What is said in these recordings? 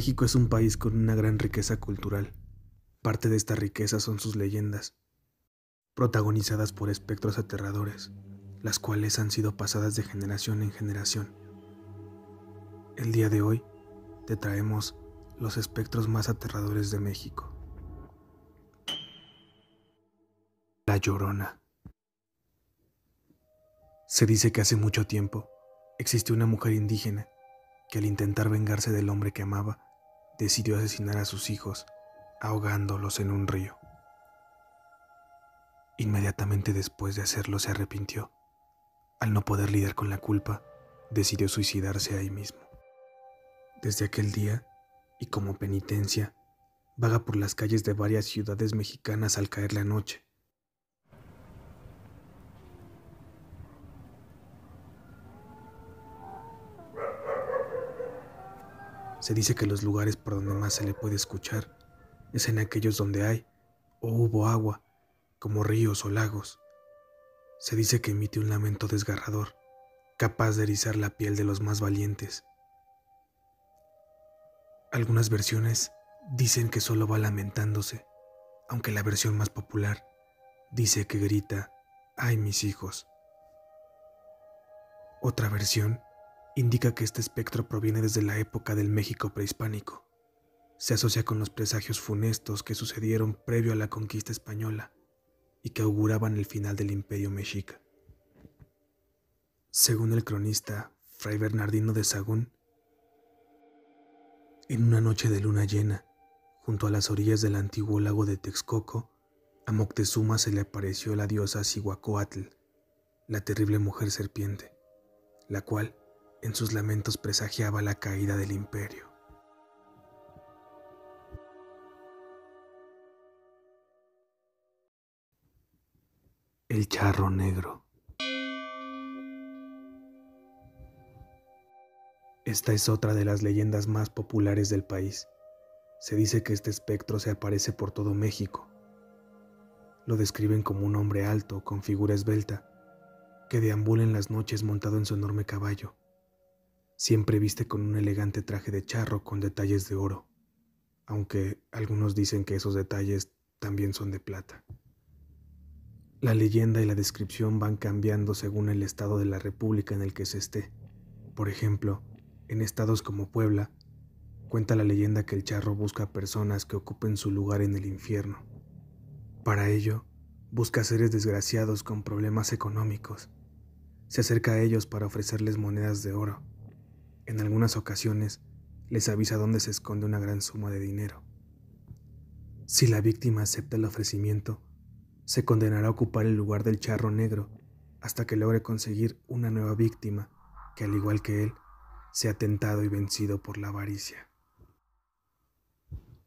México es un país con una gran riqueza cultural. Parte de esta riqueza son sus leyendas, protagonizadas por espectros aterradores, las cuales han sido pasadas de generación en generación. El día de hoy te traemos los espectros más aterradores de México. La Llorona. Se dice que hace mucho tiempo existió una mujer indígena que al intentar vengarse del hombre que amaba, decidió asesinar a sus hijos, ahogándolos en un río. Inmediatamente después de hacerlo se arrepintió. Al no poder lidiar con la culpa, decidió suicidarse ahí mismo. Desde aquel día, y como penitencia, vaga por las calles de varias ciudades mexicanas al caer la noche. Se dice que los lugares por donde más se le puede escuchar es en aquellos donde hay o hubo agua, como ríos o lagos. Se dice que emite un lamento desgarrador, capaz de erizar la piel de los más valientes. Algunas versiones dicen que solo va lamentándose, aunque la versión más popular dice que grita, ¡ay mis hijos! Otra versión indica que este espectro proviene desde la época del México prehispánico. Se asocia con los presagios funestos que sucedieron previo a la conquista española y que auguraban el final del imperio mexica. Según el cronista Fray Bernardino de Sagún, en una noche de luna llena, junto a las orillas del antiguo lago de Texcoco, a Moctezuma se le apareció la diosa Cihuacóatl, la terrible mujer serpiente, la cual en sus lamentos presagiaba la caída del imperio. El charro negro. Esta es otra de las leyendas más populares del país. Se dice que este espectro se aparece por todo México. Lo describen como un hombre alto, con figura esbelta, que deambula en las noches montado en su enorme caballo Siempre viste con un elegante traje de charro con detalles de oro, aunque algunos dicen que esos detalles también son de plata. La leyenda y la descripción van cambiando según el estado de la república en el que se esté. Por ejemplo, en estados como Puebla, cuenta la leyenda que el charro busca personas que ocupen su lugar en el infierno. Para ello, busca seres desgraciados con problemas económicos. Se acerca a ellos para ofrecerles monedas de oro en algunas ocasiones les avisa dónde se esconde una gran suma de dinero. Si la víctima acepta el ofrecimiento, se condenará a ocupar el lugar del charro negro hasta que logre conseguir una nueva víctima que, al igual que él, sea tentado y vencido por la avaricia.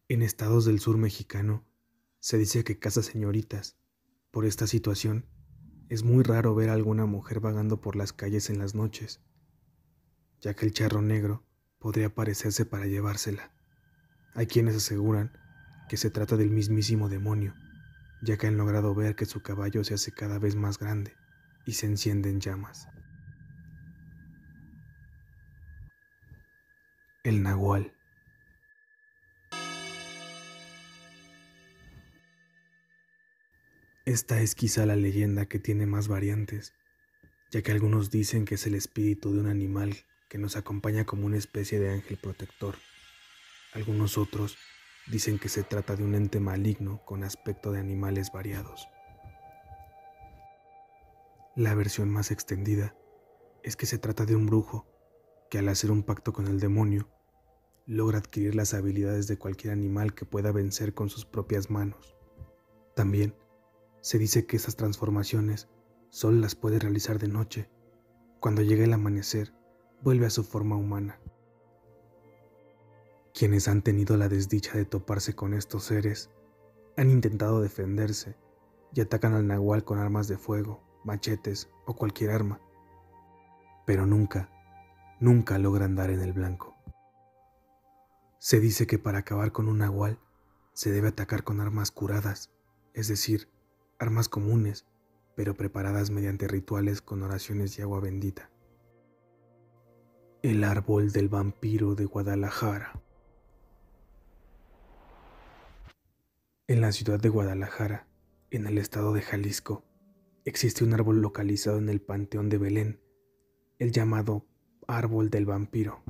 En estados del sur mexicano se dice que casa señoritas. Por esta situación, es muy raro ver a alguna mujer vagando por las calles en las noches ya que el charro negro podría aparecerse para llevársela. Hay quienes aseguran que se trata del mismísimo demonio, ya que han logrado ver que su caballo se hace cada vez más grande y se enciende en llamas. El nahual. Esta es quizá la leyenda que tiene más variantes, ya que algunos dicen que es el espíritu de un animal que nos acompaña como una especie de ángel protector. Algunos otros dicen que se trata de un ente maligno con aspecto de animales variados. La versión más extendida es que se trata de un brujo que al hacer un pacto con el demonio logra adquirir las habilidades de cualquier animal que pueda vencer con sus propias manos. También se dice que esas transformaciones solo las puede realizar de noche, cuando llega el amanecer vuelve a su forma humana. Quienes han tenido la desdicha de toparse con estos seres han intentado defenderse y atacan al nahual con armas de fuego, machetes o cualquier arma, pero nunca, nunca logran dar en el blanco. Se dice que para acabar con un nahual se debe atacar con armas curadas, es decir, armas comunes, pero preparadas mediante rituales con oraciones y agua bendita. El árbol del vampiro de Guadalajara. En la ciudad de Guadalajara, en el estado de Jalisco, existe un árbol localizado en el Panteón de Belén, el llamado Árbol del Vampiro.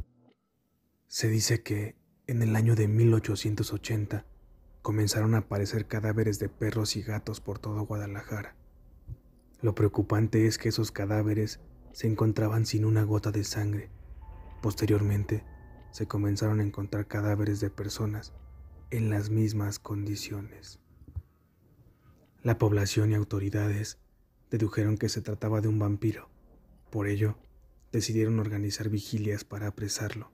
Se dice que en el año de 1880 comenzaron a aparecer cadáveres de perros y gatos por todo Guadalajara. Lo preocupante es que esos cadáveres se encontraban sin una gota de sangre Posteriormente, se comenzaron a encontrar cadáveres de personas en las mismas condiciones. La población y autoridades dedujeron que se trataba de un vampiro. Por ello, decidieron organizar vigilias para apresarlo.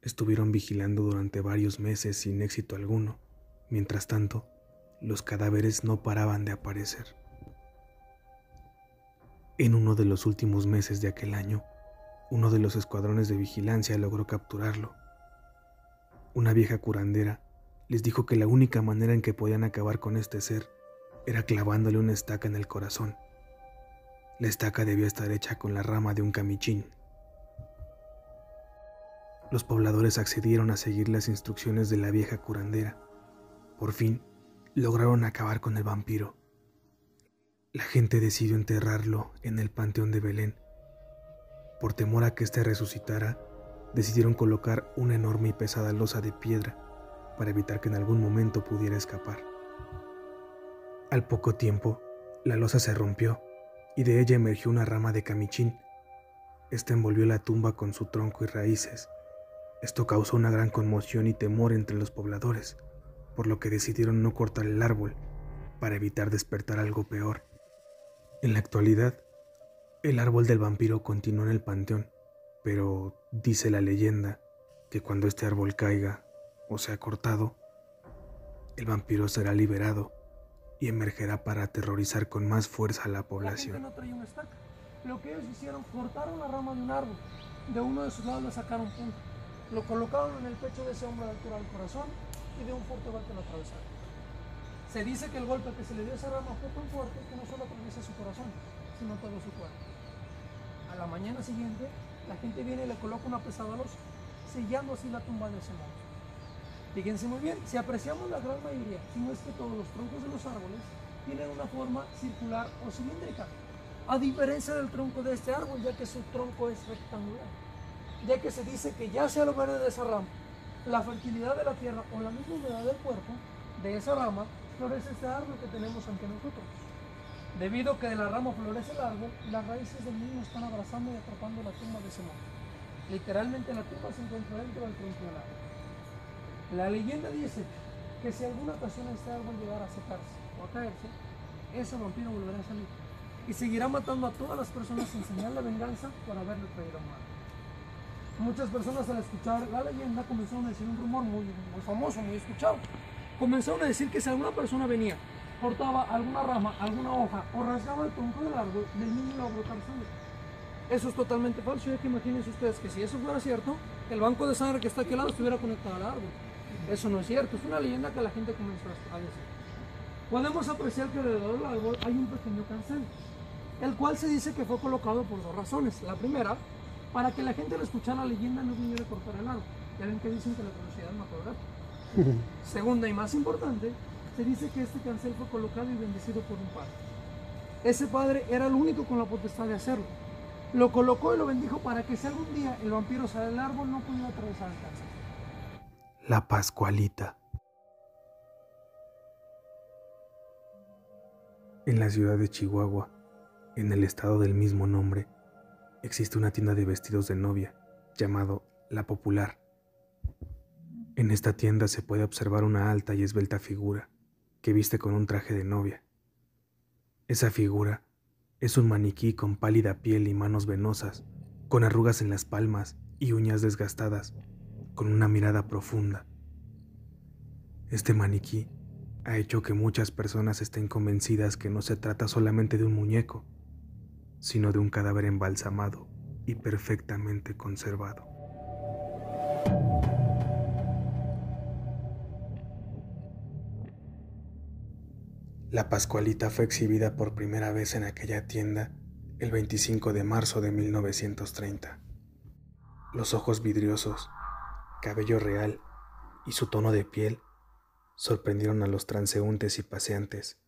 Estuvieron vigilando durante varios meses sin éxito alguno. Mientras tanto, los cadáveres no paraban de aparecer. En uno de los últimos meses de aquel año, uno de los escuadrones de vigilancia logró capturarlo. Una vieja curandera les dijo que la única manera en que podían acabar con este ser era clavándole una estaca en el corazón. La estaca debía estar hecha con la rama de un camichín. Los pobladores accedieron a seguir las instrucciones de la vieja curandera. Por fin, lograron acabar con el vampiro. La gente decidió enterrarlo en el Panteón de Belén. Por temor a que éste resucitara, decidieron colocar una enorme y pesada losa de piedra para evitar que en algún momento pudiera escapar. Al poco tiempo, la losa se rompió y de ella emergió una rama de camichín. Esta envolvió la tumba con su tronco y raíces. Esto causó una gran conmoción y temor entre los pobladores, por lo que decidieron no cortar el árbol para evitar despertar algo peor. En la actualidad, el árbol del vampiro continúa en el panteón, pero dice la leyenda que cuando este árbol caiga o sea cortado, el vampiro será liberado y emergerá para aterrorizar con más fuerza a la población. La no una estaca. Lo que ellos hicieron, cortaron la rama de un árbol, de uno de sus lados le sacaron punta, lo colocaron en el pecho de ese hombre de altura del corazón y de un fuerte golpe lo atravesaron. Se dice que el golpe que se le dio a esa rama fue tan fuerte que no solo atraviesa su corazón, sino todo su cuerpo. La mañana siguiente, la gente viene y le coloca una pesada losa, sellando así la tumba de ese monstruo. Fíjense muy bien, si apreciamos la gran mayoría, si no es que todos los troncos de los árboles tienen una forma circular o cilíndrica, a diferencia del tronco de este árbol, ya que su tronco es rectangular, ya que se dice que ya sea lo verde de esa rama, la fertilidad de la tierra o la misma humedad del cuerpo de esa rama, florece este árbol que tenemos ante nosotros. Debido a que de la rama florece el árbol, las raíces del mismo están abrazando y atrapando la tumba de ese monte. Literalmente la tumba se encuentra dentro del tronco del árbol. La leyenda dice que si alguna ocasión este árbol llegara a secarse o a caerse, ese vampiro volverá a salir y seguirá matando a todas las personas sin señal de venganza por haberle traído mal. Muchas personas al escuchar la leyenda comenzaron a decir un rumor muy, muy famoso, muy escuchado. Comenzaron a decir que si alguna persona venía cortaba alguna rama, alguna hoja o rasgaba el tronco del árbol, del niño iba a brotar sangre. Eso es totalmente falso, ya que imagínense ustedes que si eso fuera cierto, el banco de sangre que está aquí al lado estuviera conectado al árbol. Eso no es cierto, es una leyenda que la gente comenzó a decir. Podemos apreciar que alrededor del árbol hay un pequeño cancel, el cual se dice que fue colocado por dos razones. La primera, para que la gente al escuchar la leyenda no viniera a cortar el árbol. Ya ven que dicen que la velocidad es más Segunda y más importante, se dice que este cancel fue colocado y bendecido por un padre. Ese padre era el único con la potestad de hacerlo. Lo colocó y lo bendijo para que si algún día el vampiro sale del árbol no pudiera atravesar el cancel. La Pascualita. En la ciudad de Chihuahua, en el estado del mismo nombre, existe una tienda de vestidos de novia llamado La Popular. En esta tienda se puede observar una alta y esbelta figura que viste con un traje de novia. Esa figura es un maniquí con pálida piel y manos venosas, con arrugas en las palmas y uñas desgastadas, con una mirada profunda. Este maniquí ha hecho que muchas personas estén convencidas que no se trata solamente de un muñeco, sino de un cadáver embalsamado y perfectamente conservado. La Pascualita fue exhibida por primera vez en aquella tienda el 25 de marzo de 1930. Los ojos vidriosos, cabello real y su tono de piel sorprendieron a los transeúntes y paseantes.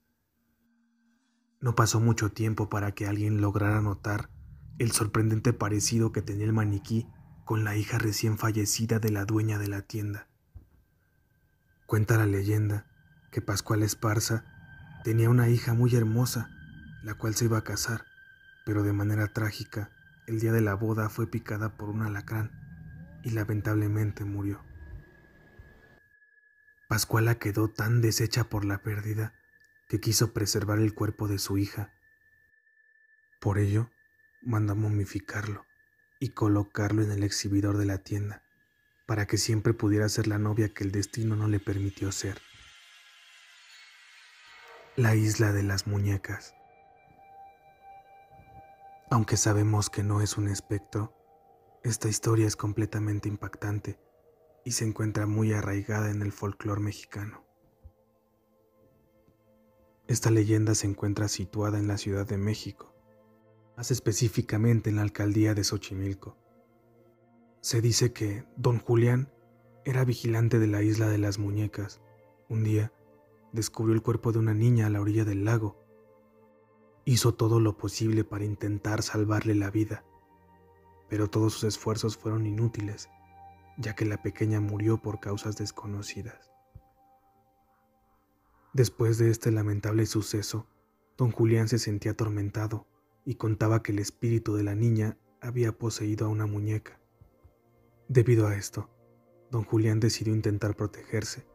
No pasó mucho tiempo para que alguien lograra notar el sorprendente parecido que tenía el maniquí con la hija recién fallecida de la dueña de la tienda. Cuenta la leyenda que Pascual Esparza tenía una hija muy hermosa, la cual se iba a casar, pero de manera trágica, el día de la boda fue picada por un alacrán y lamentablemente murió. Pascuala quedó tan deshecha por la pérdida que quiso preservar el cuerpo de su hija. Por ello, mandó momificarlo y colocarlo en el exhibidor de la tienda, para que siempre pudiera ser la novia que el destino no le permitió ser. La isla de las muñecas. Aunque sabemos que no es un espectro, esta historia es completamente impactante y se encuentra muy arraigada en el folclore mexicano. Esta leyenda se encuentra situada en la Ciudad de México, más específicamente en la alcaldía de Xochimilco. Se dice que don Julián era vigilante de la isla de las muñecas. Un día descubrió el cuerpo de una niña a la orilla del lago. Hizo todo lo posible para intentar salvarle la vida, pero todos sus esfuerzos fueron inútiles, ya que la pequeña murió por causas desconocidas. Después de este lamentable suceso, don Julián se sentía atormentado y contaba que el espíritu de la niña había poseído a una muñeca. Debido a esto, don Julián decidió intentar protegerse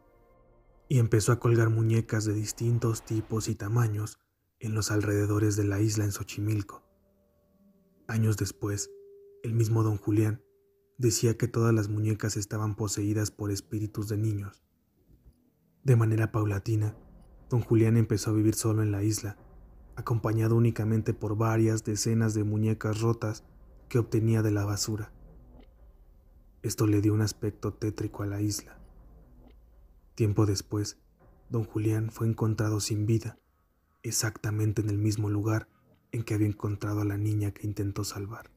y empezó a colgar muñecas de distintos tipos y tamaños en los alrededores de la isla en Xochimilco. Años después, el mismo don Julián decía que todas las muñecas estaban poseídas por espíritus de niños. De manera paulatina, don Julián empezó a vivir solo en la isla acompañado únicamente por varias decenas de muñecas rotas que obtenía de la basura. Esto le dio un aspecto tétrico a la isla. Tiempo después, don Julián fue encontrado sin vida, exactamente en el mismo lugar en que había encontrado a la niña que intentó salvar.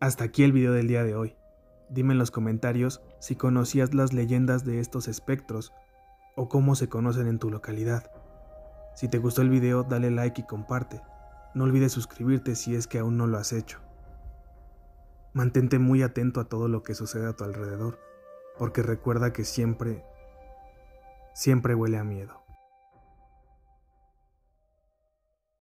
Hasta aquí el video del día de hoy. Dime en los comentarios si conocías las leyendas de estos espectros o cómo se conocen en tu localidad. Si te gustó el video, dale like y comparte. No olvides suscribirte si es que aún no lo has hecho. Mantente muy atento a todo lo que sucede a tu alrededor, porque recuerda que siempre, siempre huele a miedo.